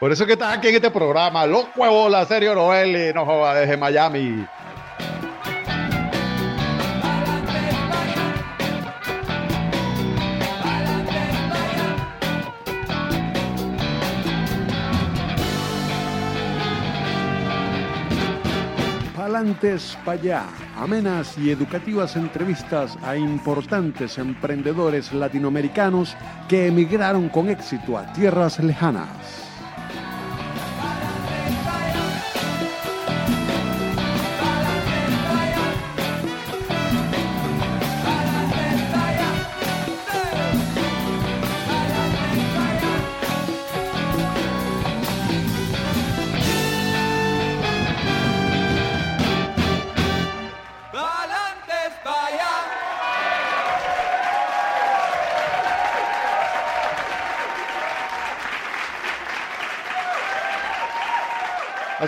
Por eso que estás aquí en este programa, Los Huevos, la serie Noel, no joda, desde Miami. Palantes allá, amenas y educativas entrevistas a importantes emprendedores latinoamericanos que emigraron con éxito a tierras lejanas.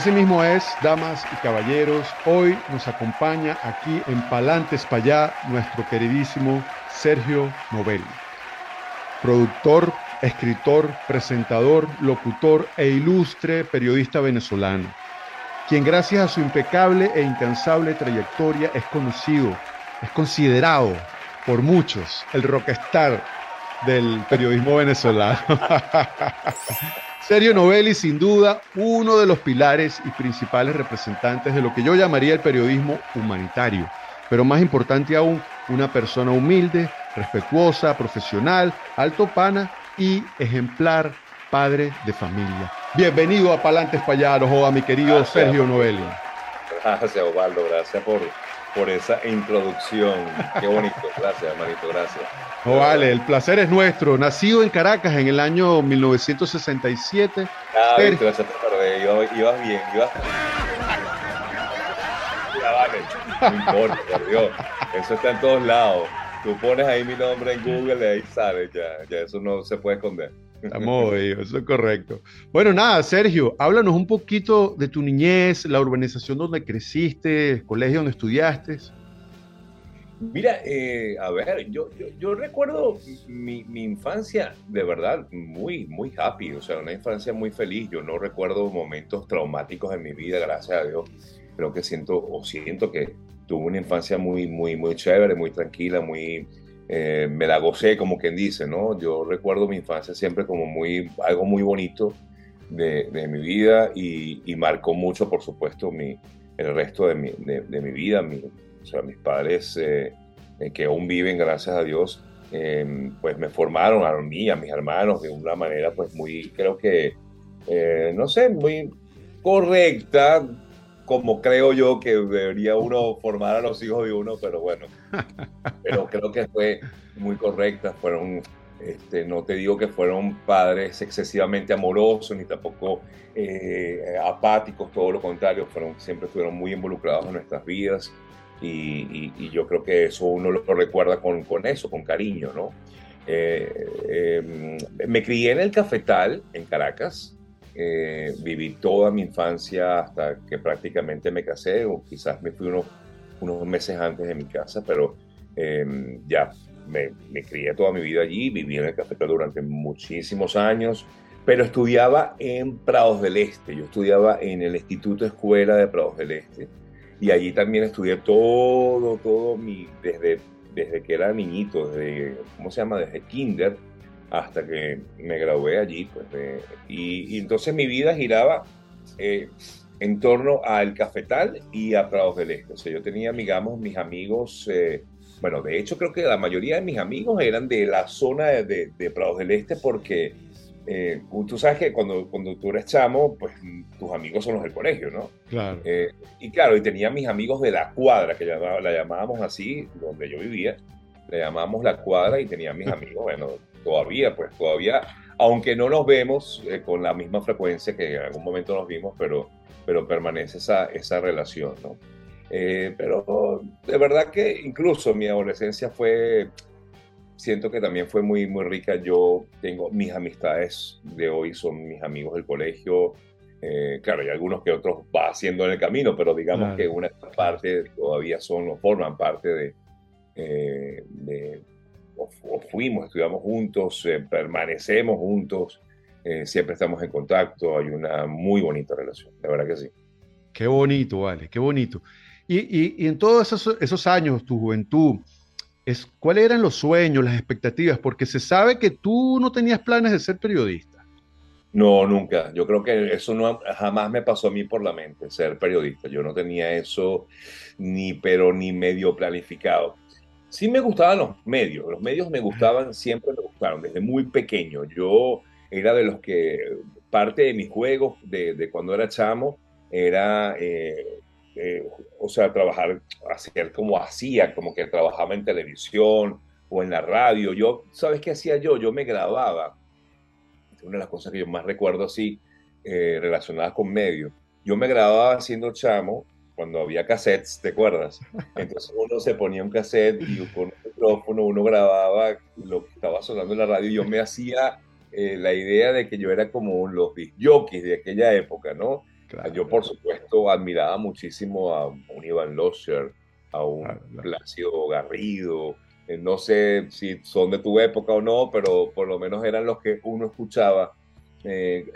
Asimismo es, damas y caballeros, hoy nos acompaña aquí en Palantes Payá nuestro queridísimo Sergio Novelli, productor, escritor, presentador, locutor e ilustre periodista venezolano, quien gracias a su impecable e incansable trayectoria es conocido, es considerado por muchos el rockstar del periodismo venezolano. Sergio Novelli, sin duda, uno de los pilares y principales representantes de lo que yo llamaría el periodismo humanitario, pero más importante aún, una persona humilde, respetuosa, profesional, alto pana y ejemplar padre de familia. Bienvenido a Palantes Payaros, o a mi querido Sergio Novelli. Gracias, Osvaldo, gracias por, por esa introducción. Qué bonito, gracias, hermanito, gracias. No vale, el placer es nuestro. Nacido en Caracas en el año 1967. Ah, Ser... viste, te perdí, ibas, ibas bien, ibas... Ya vale, no importa, por Dios, eso está en todos lados. Tú pones ahí mi nombre en Google y ahí sale, ya, ya eso no se puede esconder. Estamos eso es correcto. Bueno, nada, Sergio, háblanos un poquito de tu niñez, la urbanización donde creciste, el colegio donde estudiaste. Mira, eh, a ver, yo, yo, recuerdo mi, mi, infancia de verdad muy, muy happy, o sea, una infancia muy feliz. Yo no recuerdo momentos traumáticos en mi vida, gracias a Dios. Creo que siento, o siento que tuve una infancia muy, muy, muy chévere, muy tranquila, muy, eh, me la gocé, como quien dice, ¿no? Yo recuerdo mi infancia siempre como muy, algo muy bonito de, de mi vida y, y, marcó mucho, por supuesto, mi, el resto de mi, de, de mi vida. Mi, o sea, mis padres eh, eh, que aún viven, gracias a Dios, pues me formaron a mí, a mis hermanos, de una manera, pues muy, creo que, no sé, muy correcta, como creo yo que debería uno formar a los hijos de uno, pero bueno, pero creo que fue muy correcta, fueron, este, no te digo que fueron padres excesivamente amorosos, ni tampoco eh, apáticos, todo lo contrario, fueron, siempre estuvieron muy involucrados en nuestras vidas y, yo creo que eso uno lo, recuerda con, con, eso, con cariño, ¿no? Eh, em, me crié en el Cafetal, en Caracas, eh, viví toda mi infancia hasta que prácticamente me casé, o quizás me fui unos, unos meses antes de mi casa, pero eh, ya me, me, crié toda mi vida allí, viví en el cafetal durante muchísimos años, pero estudiaba en Prados del Este, yo estudiaba en el Instituto Escuela de Prados del Este, y allí también estudié todo, todo mi, desde, desde que era niñito, desde, ¿cómo se llama? Desde kinder hasta que me gradué allí. Pues, y, entonces mi vida giraba eh, en torno al Cafetal y a Prados del Este. O sea, yo tenía, digamos, mis amigos, eh, bueno, de hecho creo que la mayoría de mis amigos eran de la zona de, de, Prados del Este porque eh, tú sabes que cuando, cuando tú eres chamo, pues tus amigos son los del colegio, ¿no? Claro. y claro, y tenía mis amigos de la cuadra, que la llamábamos así, donde yo vivía, le llamábamos la cuadra y tenía mis amigos, bueno, todavía, pues todavía, aunque no nos vemos eh, con la misma frecuencia que en algún momento nos vimos, pero, pero permanece esa, esa relación, ¿no? Eh, pero de verdad que incluso mi adolescencia fue, siento que también fue muy, muy rica. Yo tengo mis amistades de hoy, son mis amigos del colegio. Eh, claro, hay algunos que otros va haciendo en el camino, pero digamos que una parte todavía son o forman parte de, de, o, fuimos, estudiamos juntos, eh, permanecemos juntos. eh, siempre estamos en contacto, hay una muy bonita relación, la verdad que sí. Qué bonito, vale, qué bonito. Y, en todos esos, esos, años, tu juventud, es, ¿cuáles eran los sueños, las expectativas? Porque se sabe que tú no tenías planes de ser periodista. No, nunca. Yo creo que eso no jamás me pasó a mí por la mente, ser periodista. Yo no tenía eso ni pero ni medio planificado. Sí me gustaban los medios. Los medios me gustaban, siempre me gustaron, desde muy pequeño. Yo era de los que parte de mis juegos de, de cuando era chamo era, eh, eh, o sea, trabajar, hacer como hacía, como que trabajaba en televisión o en la radio. Yo, ¿sabes qué hacía yo? Yo me grababa una de las cosas que yo más recuerdo así eh, relacionadas con medios. Yo me grababa haciendo chamo cuando había cassettes, ¿te acuerdas? Entonces uno se ponía un cassette y con un micrófono uno grababa lo que estaba sonando en la radio y yo me hacía eh, la idea de que yo era como los jockeys de aquella época, ¿no? Yo, por supuesto, admiraba muchísimo a un Iván Losser, a un Plácido Garrido, eh, no sé si son de tu época o no, pero por lo menos eran los que uno escuchaba. Eh,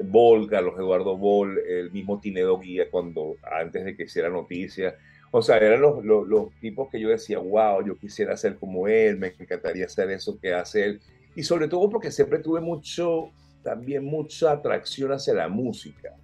Bol, Carlos Eduardo Bol, el mismo Tinedo Guía, cuando antes de que hiciera noticias. O sea, eran los, los, tipos que yo decía, wow, yo quisiera ser como él, me encantaría hacer eso que hace él. Y sobre todo porque siempre tuve mucho, también mucha atracción hacia la música.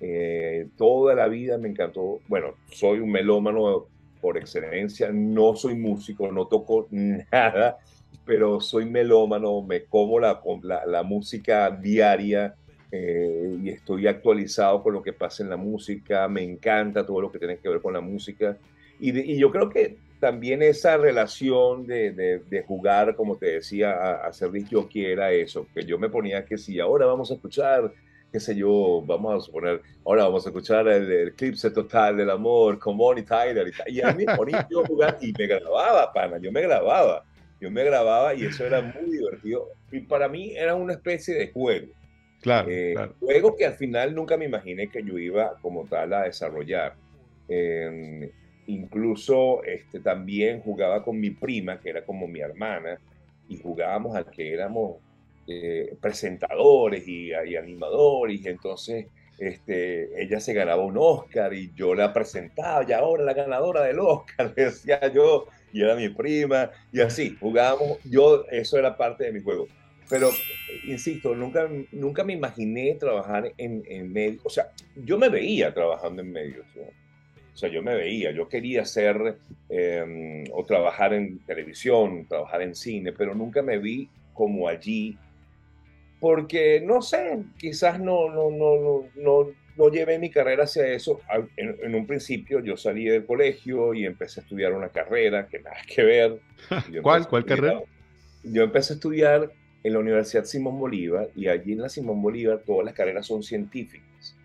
Eh, toda la vida me encantó, bueno, soy un melómano por excelencia. No soy músico, no toco nada, pero soy melómano, me como la, la, música diaria eh, y estoy actualizado con lo que pasa en la música. Me encanta todo lo que tiene que ver con la música. Y, yo creo que también esa relación de, de, jugar, como te decía, a, a ser yo quiera eso, que yo me ponía que si ahora vamos a escuchar qué sé yo, vamos a suponer, ahora vamos a escuchar el, eclipse total del amor con Bonnie Tyler y, y a mí ponía yo jugar y me grababa, pana, yo me grababa, yo me grababa y eso era muy divertido y para mí era una especie de juego. Claro, eh, claro. Juego que al final nunca me imaginé que yo iba como tal a desarrollar. Incluso este, también jugaba con mi prima, que era como mi hermana, y jugábamos al que éramos eh, presentadores y, animadores, y entonces este, ella se ganaba un Oscar y yo la presentaba, y ahora la ganadora del Oscar, decía yo, y era mi prima, y así, jugábamos, yo, eso era parte de mi juego. Pero, insisto, nunca, nunca me imaginé trabajar en, en medios, o sea, yo me veía trabajando en medios, o sea, yo me veía, yo quería ser em, o trabajar en televisión, trabajar en cine, pero nunca me vi como allí porque no sé, quizás no, no, no, no, no, llevé mi carrera hacia eso. En, un principio yo salí del colegio y empecé a estudiar una carrera que nada que ver. ¿Cuál? ¿Cuál carrera? Yo empecé a estudiar en la Universidad Simón Bolívar y allí en la Simón Bolívar todas las carreras son científicas.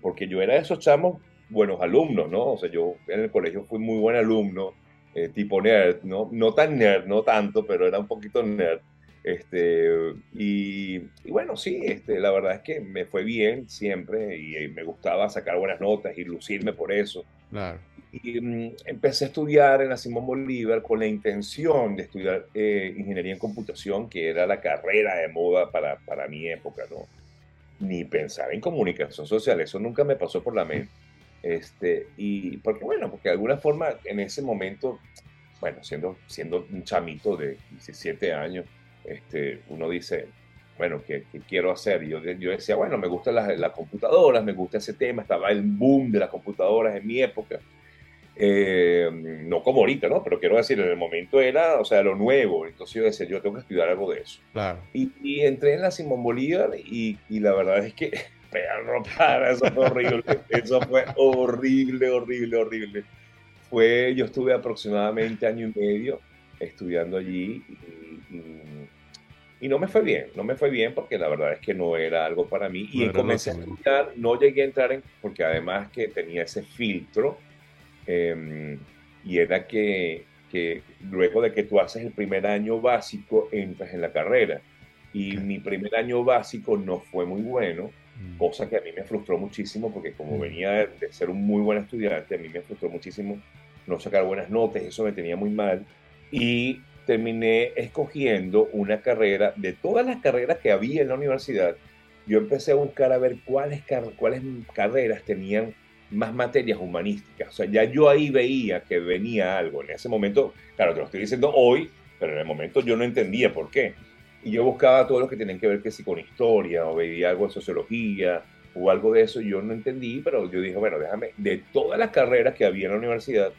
Porque yo era de esos chamos buenos alumnos, ¿no? O sea, yo en el colegio fui muy buen alumno, eh, tipo nerd, ¿no? No tan nerd, no tanto, pero era un poquito nerd. Este, y, bueno, sí, este, la verdad es que me fue bien siempre y, me gustaba sacar buenas notas y lucirme por eso. Y mm, empecé a estudiar en la Simón Bolívar con la intención de estudiar eh, ingeniería en computación, que era la carrera de moda para, para mi época, ¿no? Ni pensar en comunicación social, eso nunca me pasó por la mente. Este, y porque, bueno, porque de alguna forma en ese momento, bueno, siendo, siendo un chamito de 17 años, este, uno dice, bueno, ¿qué, quiero hacer? Y yo, yo decía, bueno, me gustan las, las, computadoras, me gusta ese tema, estaba el boom de las computadoras en mi época. Eh, no como ahorita, ¿no? Pero quiero decir, en el momento era, o sea, lo nuevo. Entonces yo decía, yo tengo que estudiar algo de eso. Claro. Y, entré en la Simón Bolívar y, y la verdad es que, perro, para, eso fue horrible. eso fue horrible, horrible, horrible. Fue, yo estuve aproximadamente año y medio estudiando allí y, y, no me fue bien, no me fue bien porque la verdad es que no era algo para mí. y comencé a estudiar, no llegué a entrar en, porque además que tenía ese filtro em, y era que, que, luego de que tú haces el primer año básico, entras en la carrera. Y mi primer año básico no fue muy bueno, mm. cosa que a mí me frustró muchísimo porque como mm. venía de ser un muy buen estudiante, a mí me frustró muchísimo no sacar buenas notas, eso me tenía muy mal y terminé escogiendo una carrera de todas las carreras que había en la universidad, yo empecé a buscar a ver cuáles, cuáles carreras tenían más materias humanísticas. O sea, ya yo ahí veía que venía algo. En ese momento, claro, te lo estoy diciendo hoy, pero en el momento yo no entendía por qué. Y yo buscaba todo lo que tenían que ver que si con historia, o veía algo de sociología, o algo de eso, yo no entendí, pero yo dije, bueno, déjame, de todas las carreras que había en la universidad,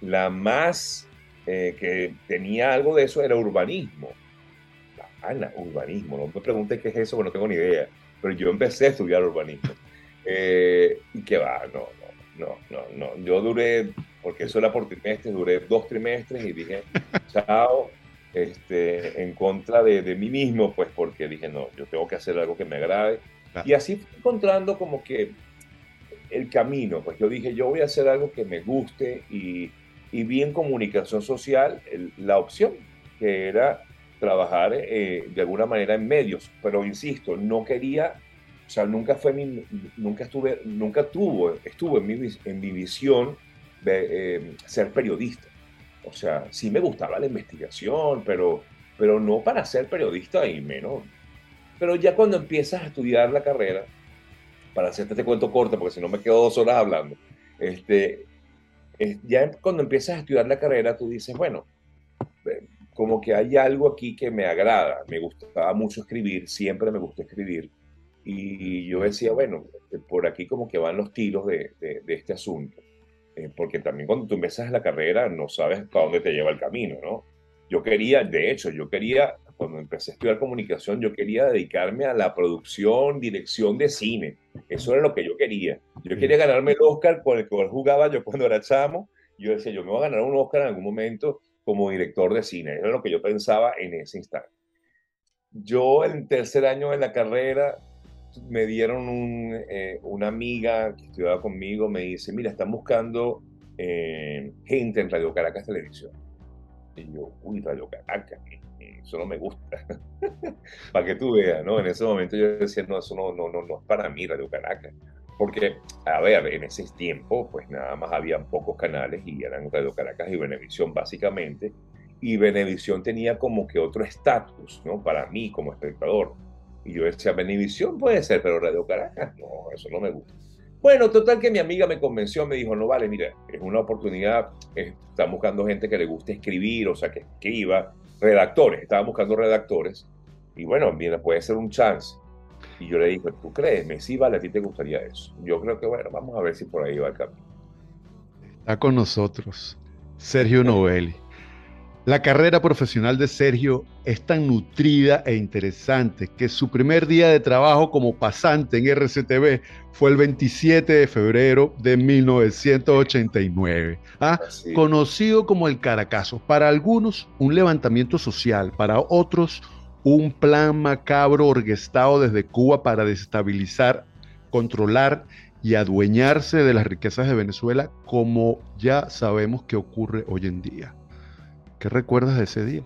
la más eh, que tenía algo de eso era urbanismo. Ana, urbanismo, no me preguntes qué es eso, porque no tengo ni idea, pero yo empecé a estudiar urbanismo. Eh, y que va, no, no, no, no, yo duré, porque eso era por trimestres, duré dos trimestres y dije, chao, este, en contra de, de, mí mismo, pues porque dije, no, yo tengo que hacer algo que me agrade. Y así fui encontrando como que el camino, pues yo dije, yo voy a hacer algo que me guste y, y vi en comunicación social la opción, que era trabajar eh, de alguna manera en medios, pero insisto, no quería, o sea, nunca fue mi, nunca estuve, nunca tuvo, estuvo en mi, en mi visión de eh, ser periodista. O sea, sí me gustaba la investigación, pero, pero no para ser periodista y menos. Pero ya cuando empiezas a estudiar la carrera, para hacerte este cuento corto, porque si no me quedo dos horas hablando, este, ya cuando empiezas a estudiar la carrera, tú dices, bueno, como que hay algo aquí que me agrada. Me gustaba mucho escribir, siempre me gustó escribir. Y yo decía, bueno, por aquí como que van los tiros de, de, este asunto. Eh, porque también cuando tú empiezas la carrera no sabes para dónde te lleva el camino, ¿no? Yo quería, de hecho, yo quería, cuando empecé a estudiar comunicación, yo quería dedicarme a la producción, dirección de cine. Eso era lo que yo quería. Yo quería ganarme el Oscar con el que jugaba yo cuando era chamo. Yo decía, yo me voy a ganar un Oscar en algún momento como director de cine. Era lo que yo pensaba en ese instante. Yo en tercer año de la carrera me dieron un, eh, una amiga que estudiaba conmigo, me dice, mira, están buscando eh, gente en Radio Caracas Televisión. Y yo, uy, Radio Caracas, eso no me gusta. para que tú veas, ¿no? En ese momento yo decía, no, eso no, no, no, no es para mí, Radio Caracas. Porque, a ver, en ese tiempo, pues nada más habían pocos canales y eran Radio Caracas y Venevisión básicamente. Y Venevisión tenía como que otro estatus, ¿no? Para mí como espectador. Y yo decía, Venevisión puede ser, pero Radio Caracas, no, eso no me gusta. Bueno, total que mi amiga me convenció, me dijo, no vale, mira, es una oportunidad, están buscando gente que le guste escribir, o sea, que escriba, redactores, estaban buscando redactores. Y bueno, mira, puede ser un chance. Y yo le dije, ¿tú crees? Sí, vale, a ti te gustaría eso. Yo creo que, bueno, vamos a ver si por ahí va el camino. Está con nosotros Sergio Novelli. La carrera profesional de Sergio es tan nutrida e interesante que su primer día de trabajo como pasante en RCTV fue el 27 de febrero de 1989. ¿ah? Conocido como el Caracazo. Para algunos, un levantamiento social, para otros, un plan macabro orquestado desde Cuba para desestabilizar, controlar y adueñarse de las riquezas de Venezuela, como ya sabemos que ocurre hoy en día. ¿Qué recuerdas de ese día?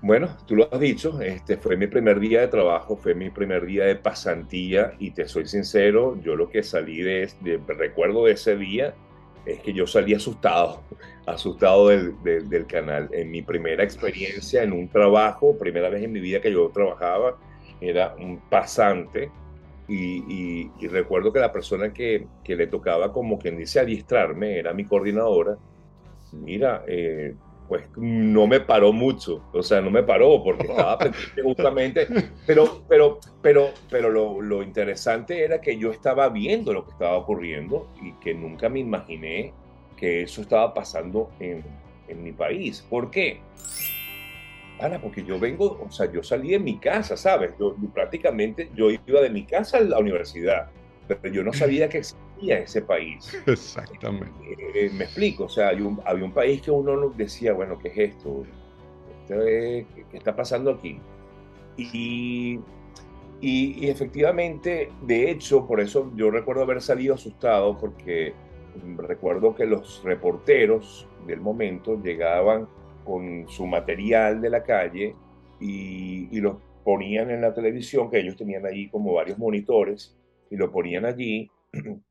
Bueno, tú lo has dicho, este fue mi primer día de trabajo, fue mi primer día de pasantía y te soy sincero, yo lo que salí de, de recuerdo de ese día es que yo salí asustado, asustado del, del, canal. En mi primera experiencia en un trabajo, primera vez en mi vida que yo trabajaba, era un pasante y, y, recuerdo que la persona que, que, le tocaba como quien dice adiestrarme era mi coordinadora. Mira, eh, pues no me paró mucho, o sea, no me paró porque estaba pendiente justamente, pero, pero, pero, pero lo, lo, interesante era que yo estaba viendo lo que estaba ocurriendo y que nunca me imaginé que eso estaba pasando en, en mi país. ¿Por qué? Ana, porque yo vengo, o sea, yo salí de mi casa, ¿sabes? Yo, prácticamente yo iba de mi casa a la universidad, pero yo no sabía que existía ese país. Exactamente. Eh, eh, me explico, o sea, un, había un país que uno decía, bueno, ¿qué es esto? ¿Qué, está pasando aquí? Y, y, y, efectivamente, de hecho, por eso yo recuerdo haber salido asustado, porque recuerdo que los reporteros del momento llegaban con su material de la calle y, y los ponían en la televisión, que ellos tenían allí como varios monitores, y lo ponían allí.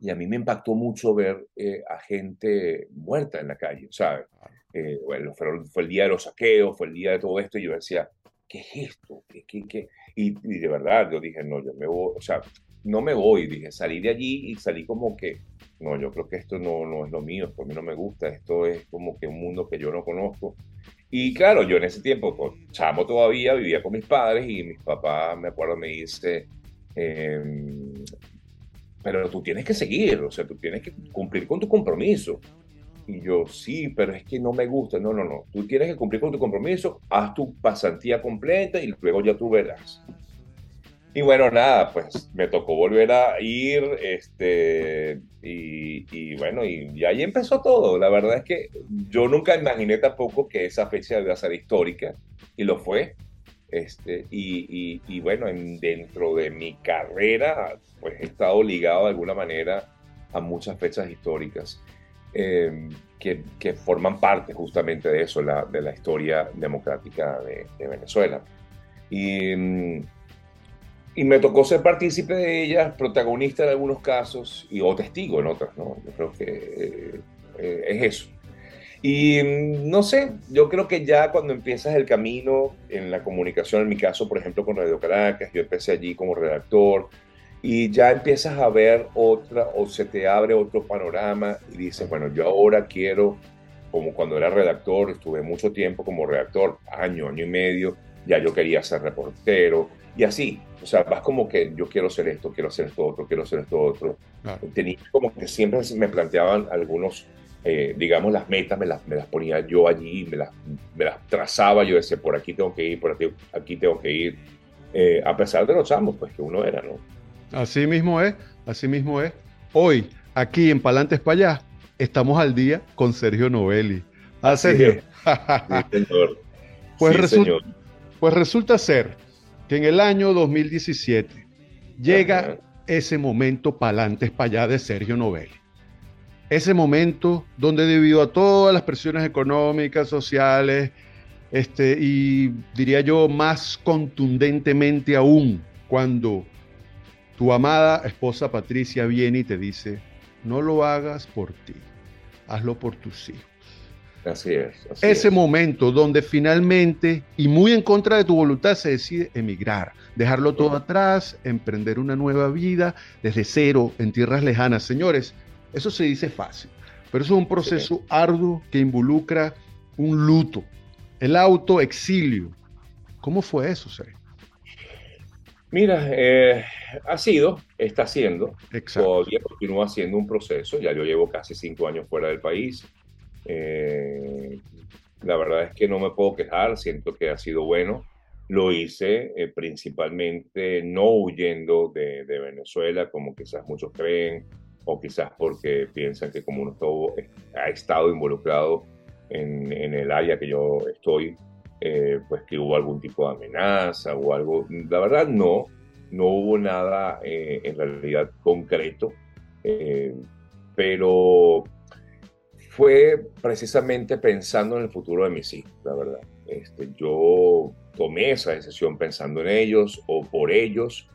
Y a mí me impactó mucho ver eh, a gente muerta en la calle, ¿sabes? Eh, bueno, fue, fue, el día de los saqueos, fue el día de todo esto, y yo decía, ¿qué es esto? ¿Qué, qué, qué? Y, y, de verdad, yo dije, no, yo me voy, o sea, no me voy, dije, salí de allí y salí como que, no, yo creo que esto no, no es lo mío, a mí no me gusta, esto es como que un mundo que yo no conozco. Y claro, yo en ese tiempo, pues, chamo todavía, vivía con mis padres y mis papás, me acuerdo, me dice, em, pero tú tienes que seguir, o sea, tú tienes que cumplir con tu compromiso. Y yo, sí, pero es que no me gusta. No, no, no. Tú tienes que cumplir con tu compromiso, haz tu pasantía completa y luego ya tú verás. Y bueno, nada, pues me tocó volver a ir, este, y, bueno, y, ahí empezó todo. La verdad es que yo nunca imaginé tampoco que esa fecha iba a ser histórica, y lo fue. Este, y, y, bueno, en, dentro de mi carrera, pues he estado ligado de alguna manera a muchas fechas históricas. Em, que, que, forman parte justamente de eso, la, de la historia democrática de, Venezuela. Y, y, me tocó ser partícipe de ellas, protagonista en algunos casos y o testigo en otras, ¿no? Yo creo que eh, es eso. Y no sé, yo creo que ya cuando empiezas el camino en la comunicación, en mi caso, por ejemplo, con Radio Caracas, yo empecé allí como redactor, y ya empiezas a ver otra o se te abre otro panorama y dices, bueno, yo ahora quiero, como cuando era redactor, estuve mucho tiempo como redactor, año, año y medio, ya yo quería ser reportero y así, o sea, vas como que yo quiero ser esto, quiero hacer esto otro, quiero hacer esto otro. Tenía como que siempre me planteaban algunos, eh, digamos, las metas, me las, me las ponía yo allí, me las, me las trazaba, yo decía, por aquí tengo que ir, por aquí, aquí tengo que ir, eh, a pesar de los amos, pues que uno era, ¿no? Así mismo es, así mismo es. Hoy, aquí en Palantes para allá, estamos al día con Sergio Novelli. Ah, Sergio. Pues, pues, resulta ser que en el año 2017 llega ese momento Palantes para allá de Sergio Novelli. Ese momento donde debido a todas las presiones económicas, sociales, este, y diría yo más contundentemente aún, cuando tu amada esposa Patricia viene y te dice, no lo hagas por ti, hazlo por tus hijos. Así es. Ese momento donde finalmente, y muy en contra de tu voluntad, se decide emigrar, dejarlo todo atrás, emprender una nueva vida desde cero en tierras lejanas. Señores, eso se dice fácil, pero eso es un proceso arduo que involucra un luto, el autoexilio. ¿Cómo fue eso, Sergio? Mira, eh, ha sido, está siendo, todavía continúa siendo un proceso, ya yo llevo casi cinco años fuera del país. Eh, la verdad es que no me puedo quejar, siento que ha sido bueno. Lo hice eh, principalmente no huyendo de, Venezuela, como quizás muchos creen, o quizás porque piensan que como uno ha estado involucrado en, en el área que yo estoy, eh, pues que hubo algún tipo de amenaza o algo. La verdad no, no hubo nada eh, en realidad concreto, eh, pero fue precisamente pensando en el futuro de mis hijos, la verdad. Este, yo tomé esa decisión pensando en ellos o por ellos.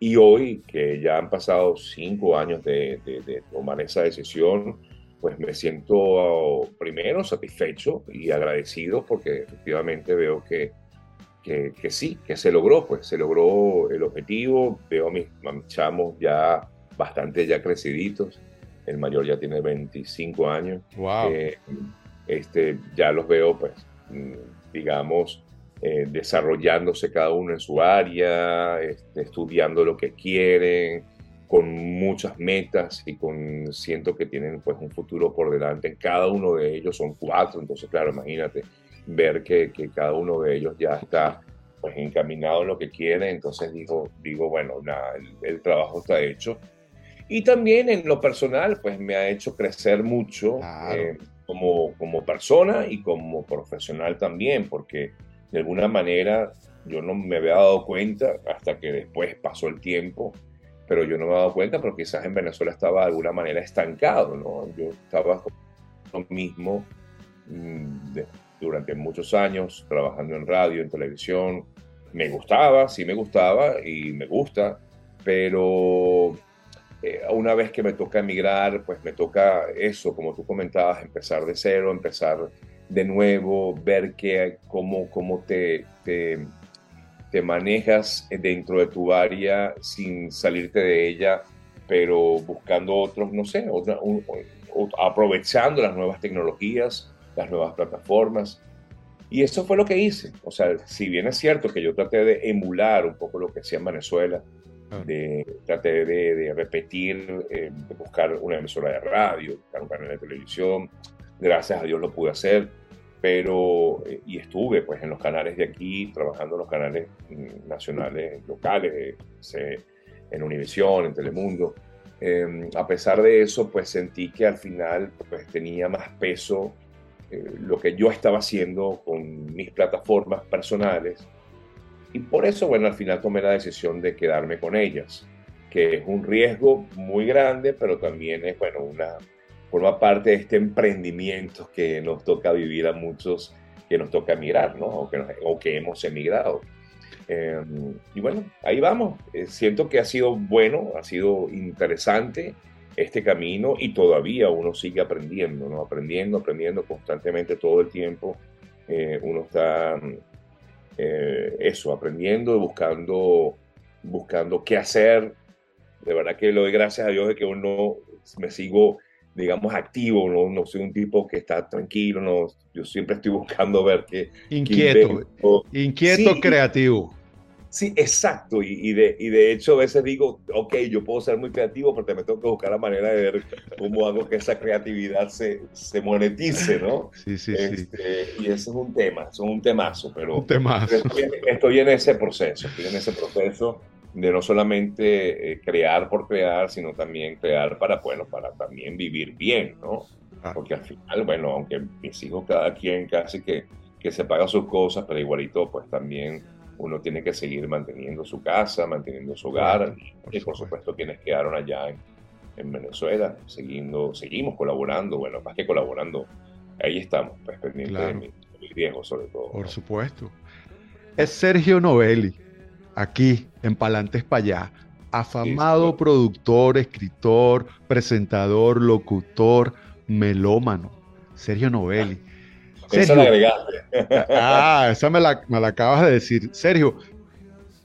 Y hoy, que ya han pasado cinco años de, de tomar esa decisión, pues me siento primero satisfecho y agradecido porque efectivamente veo que, que, sí, que se logró, pues se logró el objetivo. Veo a mis, chamos ya bastante ya creciditos. El mayor ya tiene 25 años. Wow. Eh, este, ya los veo, pues, mm, digamos, eh, desarrollándose cada uno en su área, este, estudiando lo que quieren, con muchas metas y con siento que tienen pues un futuro por delante. Cada uno de ellos son cuatro, entonces claro, imagínate ver que, que cada uno de ellos ya está pues encaminado en lo que quiere, entonces digo, digo bueno, nada, el, trabajo está hecho. Y también en lo personal, pues me ha hecho crecer mucho eh, como, como persona y como profesional también, porque de alguna manera yo no me había dado cuenta hasta que después pasó el tiempo pero yo no me he dado cuenta porque quizás en Venezuela estaba de alguna manera estancado, ¿no? Yo estaba lo mismo mm, durante muchos años trabajando en radio, en televisión. Me gustaba, sí me gustaba y me gusta, pero eh, una vez que me toca emigrar, pues me toca eso, como tú comentabas, empezar de cero, empezar de nuevo, ver que, cómo, cómo te, te te manejas dentro de tu área sin salirte de ella, pero buscando otros, no sé, aprovechando las nuevas tecnologías, las nuevas plataformas. Y eso fue lo que hice. O sea, si bien es cierto que yo traté de emular un poco lo que hacía en Venezuela, de, traté de, repetir, eh, de buscar una emisora de radio, buscar un canal de televisión, gracias a Dios lo pude hacer, pero, eh, y estuve pues en los canales de aquí, trabajando en los canales mm, nacionales, locales, en Univisión, en Telemundo. Em, a pesar de eso, pues sentí que al final pues tenía más peso eh, lo que yo estaba haciendo con mis plataformas personales. Y por eso, bueno, al final tomé la decisión de quedarme con ellas, que es un riesgo muy grande, pero también es, bueno, una, forma parte de este emprendimiento que nos toca vivir a muchos, que nos toca emigrar, ¿no? O que, hemos emigrado. Em, y bueno, ahí vamos. Eh, siento que ha sido bueno, ha sido interesante este camino y todavía uno sigue aprendiendo, ¿no? Aprendiendo, aprendiendo constantemente todo el tiempo. Eh, uno está, eh, eso, aprendiendo buscando, buscando qué hacer. De verdad que le doy gracias a Dios de que uno me sigo digamos, activo, no, no soy un tipo que está tranquilo, no, yo siempre estoy buscando ver qué... Inquieto, inquieto, creativo. Sí, exacto, y, de, y de hecho a veces digo, ok, yo puedo ser muy creativo, pero me tengo que buscar la manera de ver cómo hago que esa creatividad se, se monetice, ¿no? Sí, sí, sí. Este, y ese es un tema, es un temazo, pero un temazo. Estoy, estoy en ese proceso, estoy en ese proceso de no solamente eh, crear por crear, sino también crear para, bueno, para también vivir bien, ¿no? Ah. Porque al final, bueno, aunque mis hijos cada quien casi que, que se paga sus cosas, pero igualito, pues también uno tiene que seguir manteniendo su casa, manteniendo su hogar, y por supuesto quienes quedaron allá en, en Venezuela, siguiendo, seguimos colaborando, bueno, más que colaborando, ahí estamos, pues pendientes de, mi, sobre todo. Por supuesto. Es Sergio Novelli aquí en Palantes para allá. Afamado productor, escritor, presentador, locutor, melómano, Sergio Novelli. esa la agregaste. ah, esa me la, acabas de decir. Sergio,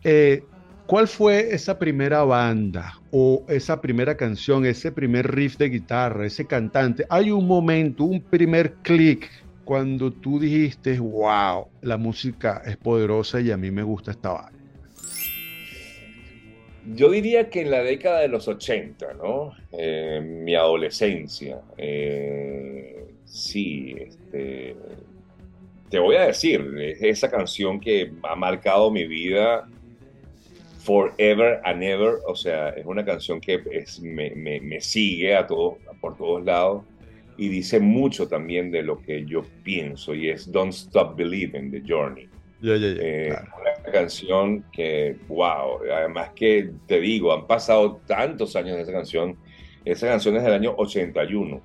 eh, ¿cuál fue esa primera banda o esa primera canción, ese primer riff de guitarra, ese cantante? Hay un momento, un primer clic cuando tú dijiste, wow, la música es poderosa y a mí me gusta esta banda. Yo diría que en la década de los 80, ¿no? Eh, mi adolescencia. Eh, sí, este, te voy a decir, esa canción que ha marcado mi vida forever and ever. O sea, es una canción que me, sigue a todos, por todos lados y dice mucho también de lo que yo pienso y es Don't Stop Believing, The Journey. Eh, una canción que, wow, además que te digo, han pasado tantos años de esa canción. Esa canción es del año 81.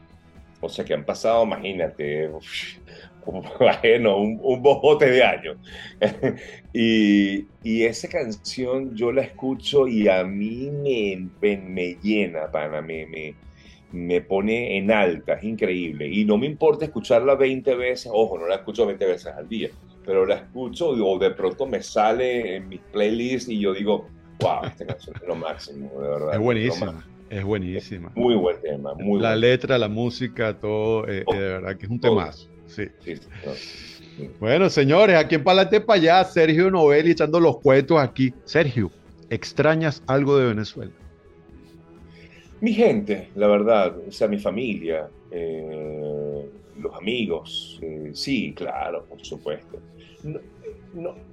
O sea que han pasado, imagínate, un, un, bojote de años. y, y, esa canción yo la escucho y a mí me, me, llena, pana, me, me, me pone en alta, es increíble. Y no me importa escucharla 20 veces, ojo, no la escucho 20 veces al día pero la escucho o de pronto me sale en mis playlists y yo digo, wow, esta canción es lo máximo, de verdad. Es buenísima. Es buenísima. Muy buen tema, muy La letra, la música, todo, eh, de verdad que es un temazo. Sí. Bueno, señores, aquí en Palate para allá, Sergio Novelli echando los cuentos aquí. Sergio, ¿extrañas algo de Venezuela? Mi gente, la verdad, o sea, mi familia, eh, los amigos, eh, sí, claro, por supuesto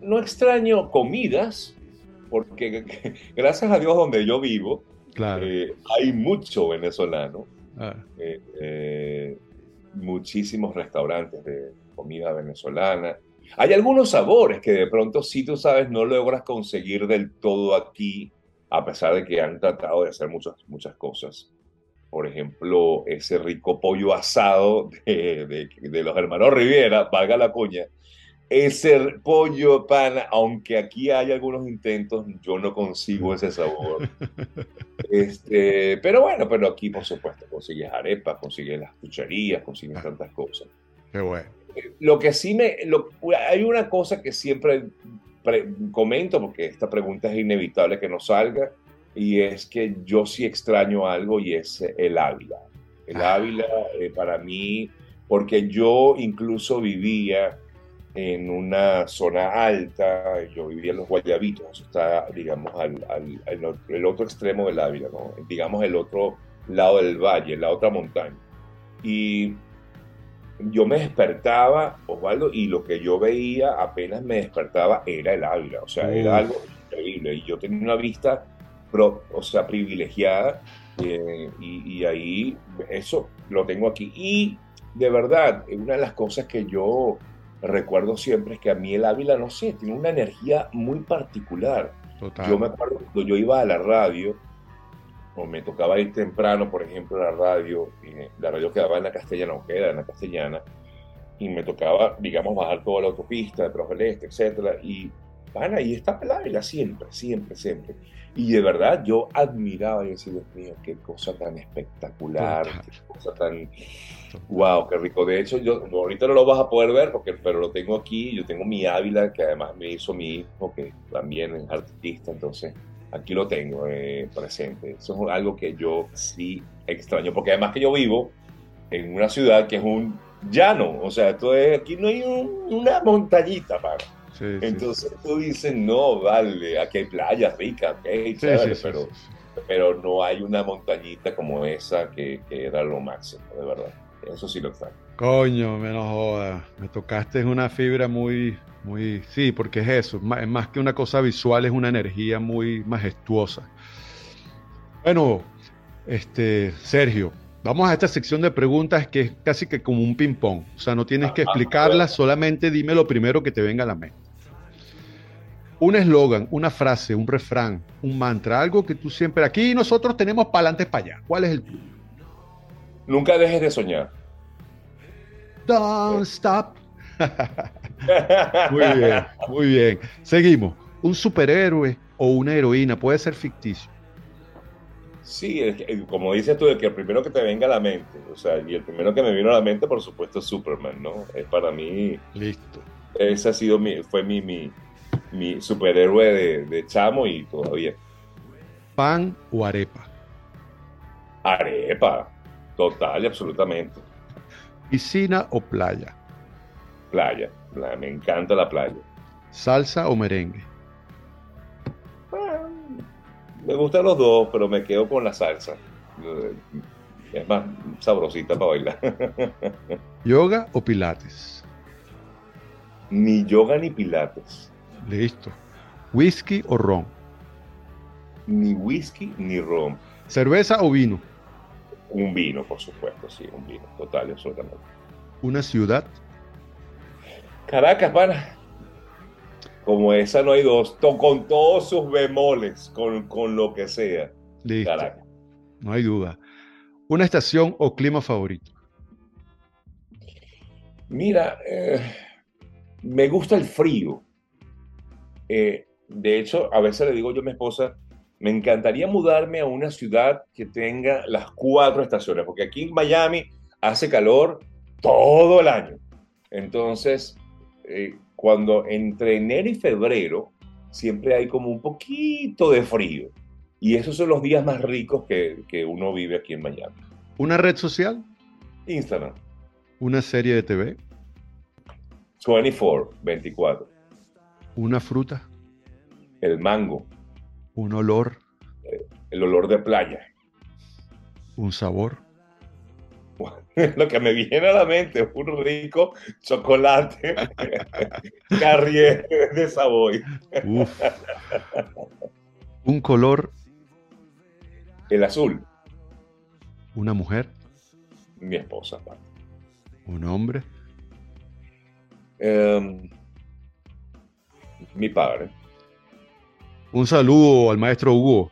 no, extraño comidas, porque gracias a Dios donde yo vivo, eh, hay mucho venezolano, ah. eh, eh, muchísimos restaurantes de comida venezolana. Hay algunos sabores que de pronto, si tú sabes, no logras conseguir del todo aquí, a pesar de que han tratado de hacer muchas, muchas cosas. Por ejemplo, ese rico pollo asado de, de los hermanos Riviera, valga la cuña, ese pollo pan, aunque aquí hay algunos intentos, yo no consigo ese sabor. Este, pero bueno, pero aquí por supuesto consigues arepas, consigues las cucharillas, consigues tantas cosas. Qué bueno. Lo que sí me, hay una cosa que siempre comento, porque esta pregunta es inevitable que no salga, y es que yo sí extraño algo y es el Ávila. El ah. Ávila eh, para mí, porque yo incluso vivía en una zona alta, yo vivía en los Guayabitos, eso está, digamos, al, al, el otro extremo del Ávila, ¿no? digamos, el otro lado del valle, la otra montaña. Y yo me despertaba, Osvaldo, y lo que yo veía apenas me despertaba era el Ávila, o sea, era algo increíble. Y yo tenía una vista, o sea, privilegiada, eh, y, y, ahí eso lo tengo aquí. Y de verdad, una de las cosas que yo recuerdo siempre es que a mí el Ávila, no sé, tiene una energía muy particular. Yo me acuerdo cuando yo iba a la radio, o me tocaba ir temprano, por ejemplo, a la radio, la radio quedaba en la castellana, o queda en la castellana, y me tocaba, digamos, bajar toda la autopista de Profe Este, etcétera, y ahí está el Ávila siempre, siempre, siempre. Y de verdad yo admiraba y decía, Dios mío, qué cosa tan espectacular, qué cosa tan... Wow, qué rico. De hecho, yo ahorita no lo vas a poder ver, porque, pero lo tengo aquí. Yo tengo mi Ávila, que además me hizo mi hijo, que también es artista, entonces aquí lo tengo eh, presente. Eso es algo que yo sí extraño, porque además que yo vivo en una ciudad que es un llano, o sea, esto es, aquí no hay una montañita, para entonces tú dices, no, vale, aquí hay playas ricas, pero, pero no hay una montañita como esa que, era lo máximo, de verdad. Eso sí lo está. Coño, me no jodas. Me tocaste en una fibra muy, muy. Sí, porque es eso. Es más que una cosa visual, es una energía muy majestuosa. Bueno, este, Sergio, vamos a esta sección de preguntas que es casi que como un ping-pong. O sea, no tienes que ah, explicarlas, solamente dime lo primero que te venga a la mente un eslogan, una frase, un refrán, un mantra, algo que tú siempre. Aquí nosotros tenemos para adelante, para allá. ¿Cuál es el tuyo? Nunca dejes de soñar. Don't stop. muy bien, muy bien. Seguimos. Un superhéroe o una heroína puede ser ficticio. Sí, como dices tú, el que el primero que te venga a la mente, o sea, y el primero que me vino a la mente, por supuesto, es Superman, ¿no? Es para mí. Listo. Ese ha sido mi, fue mi, mi, mi superhéroe de, chamo y todavía. ¿Pan o arepa? Arepa, total y absolutamente. ¿Piscina o playa? Playa, me encanta la playa. ¿Salsa o merengue? Me gustan los dos, pero me quedo con la salsa. Es más sabrosita para bailar. ¿Yoga o pilates? Ni yoga ni pilates. Listo. ¿Whisky o ron? Ni whisky ni ron. ¿Cerveza o vino? Un vino, por supuesto, sí, un vino, total absolutamente. ¿Una ciudad? Caracas, pana. Como esa no hay dos, con todos sus bemoles, con, lo que sea. Listo. Caracas. No hay duda. ¿Una estación o clima favorito? Mira, eh, me gusta el frío. Eh, de hecho, a veces le digo yo a mi esposa, me encantaría mudarme a una ciudad que tenga las cuatro estaciones, porque aquí en Miami hace calor todo el año. Entonces, eh, cuando entre enero y febrero, siempre hay como un poquito de frío. Y esos son los días más ricos que, que uno vive aquí en Miami. ¿Una red social? Instagram. ¿Una serie de TV? 24, 24. Una fruta. El mango. Un olor. El olor de playa. Un sabor. Lo que me viene a la mente es un rico chocolate Carrier de Savoy. Un color. El azul. Una mujer. Mi esposa. Un hombre. Um, mi padre. Un saludo al maestro Hugo.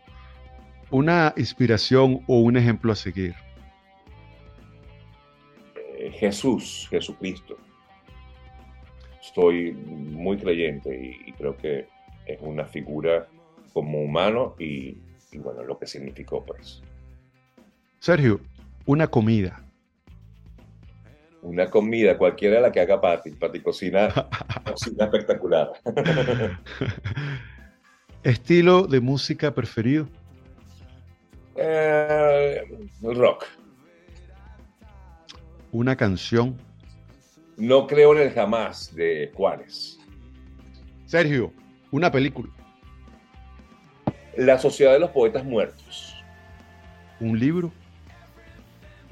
Una inspiración o un ejemplo a seguir. Jesús, Jesucristo. Estoy muy creyente y, creo que es una figura como humano y, y bueno, lo que significó pues. Sergio, una comida. Una comida, cualquiera la que haga Pati. Pati cocina, cocina espectacular. ¿Estilo de música preferido? Eh, rock. Una canción. No creo en el jamás de Juárez. Sergio, una película. La Sociedad de los Poetas Muertos. Un libro.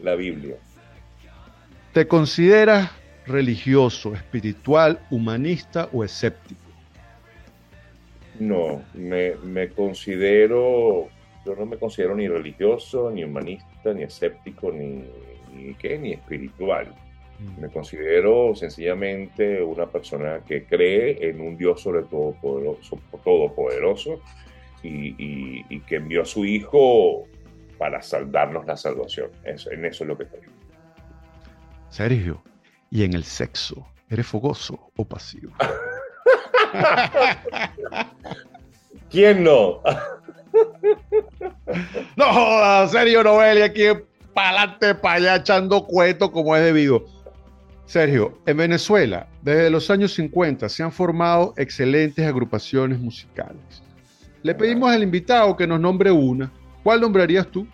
La Biblia. ¿Te consideras religioso, espiritual, humanista o escéptico? No, me, me considero, yo no me considero ni religioso, ni humanista, ni escéptico, ni, ni qué, ni espiritual. Me considero sencillamente una persona que cree en un Dios sobre todo poderoso, todopoderoso y, y, y que envió a su Hijo para saldarnos la salvación. Eso, en eso es lo que creo. Sergio, ¿y en el sexo? ¿Eres fogoso o pasivo? ¿Quién no? no jodas, Sergio Novelli aquí para adelante, para allá, echando cueto como es debido. Sergio, en Venezuela, desde los años 50 se han formado excelentes agrupaciones musicales. Le pedimos al invitado que nos nombre una. ¿Cuál nombrarías tú?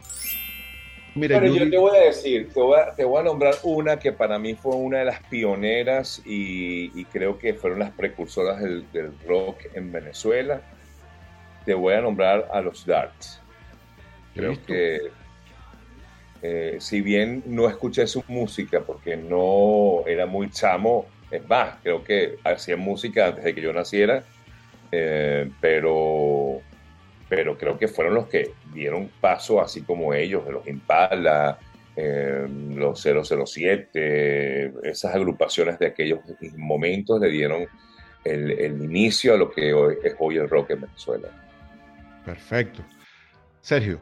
Mira, Pero yo, te voy a decir, te voy a, te voy a, nombrar una que para mí fue una de las pioneras y, y creo que fueron las precursoras del, del, rock en Venezuela. Te voy a nombrar a los Darts. Creo que eh, si bien no escuché su música porque no era muy chamo, es más, creo que hacían música antes de que yo naciera, eh, pero pero creo que fueron los que dieron paso, así como ellos, de los Impala, eh, los 007, esas agrupaciones de aquellos momentos le dieron el, el, inicio a lo que hoy, es hoy el rock en Venezuela. Perfecto. Sergio,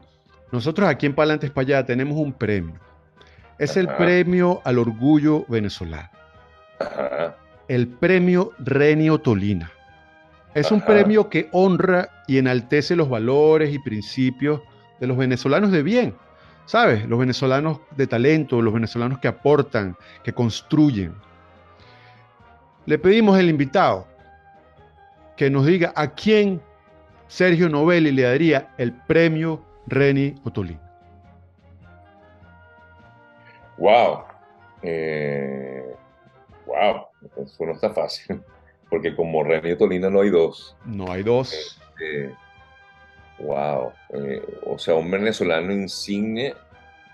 nosotros aquí en Palantes para allá tenemos un premio. Es Ajá. el premio al orgullo venezolano. Ajá. El premio Renio Tolina. Es un premio que honra y enaltece los valores y principios de los venezolanos de bien, ¿sabes? Los venezolanos de talento, los venezolanos que aportan, que construyen. Le pedimos al invitado que nos diga a quién Sergio Novelli le daría el premio Reni Otolín. Wow. Eh, wow. Eso no está fácil porque como René Tolina no hay dos. No hay dos. Este, wow. Eh, o sea, un venezolano insigne,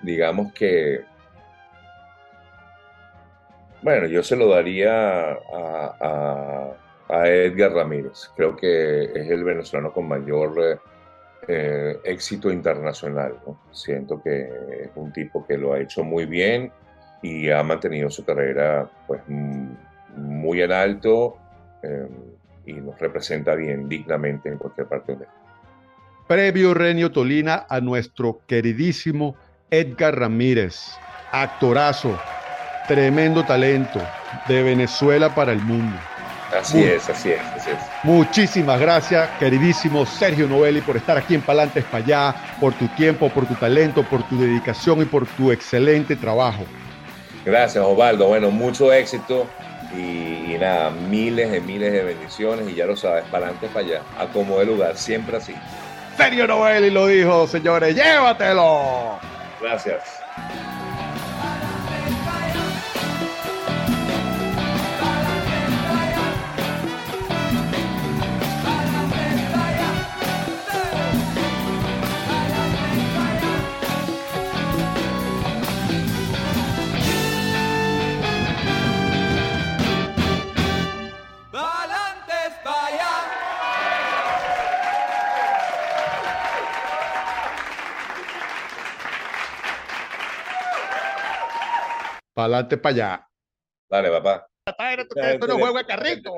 digamos que. Bueno, yo se lo daría a, a, a Edgar Ramírez. Creo que es el venezolano con mayor eh, éxito internacional. ¿no? Siento que es un tipo que lo ha hecho muy bien y ha mantenido su carrera pues, muy en alto eh, y nos representa bien, dignamente en cualquier parte donde Previo Renio Tolina a nuestro queridísimo Edgar Ramírez, actorazo, tremendo talento de Venezuela para el mundo. Así Muy, es, así es, así es. Muchísimas gracias, queridísimo Sergio Novelli, por estar aquí en Palantes para allá, por tu tiempo, por tu talento, por tu dedicación y por tu excelente trabajo. Gracias, Osvaldo. Bueno, mucho éxito y, y, nada, miles de miles de bendiciones y ya lo sabes, para adelante, para allá, a como de lugar, siempre así. Sergio Novelli lo dijo, señores, llévatelo. Gracias. Para adelante, para allá. Dale, papá. Esto no juego de carrito,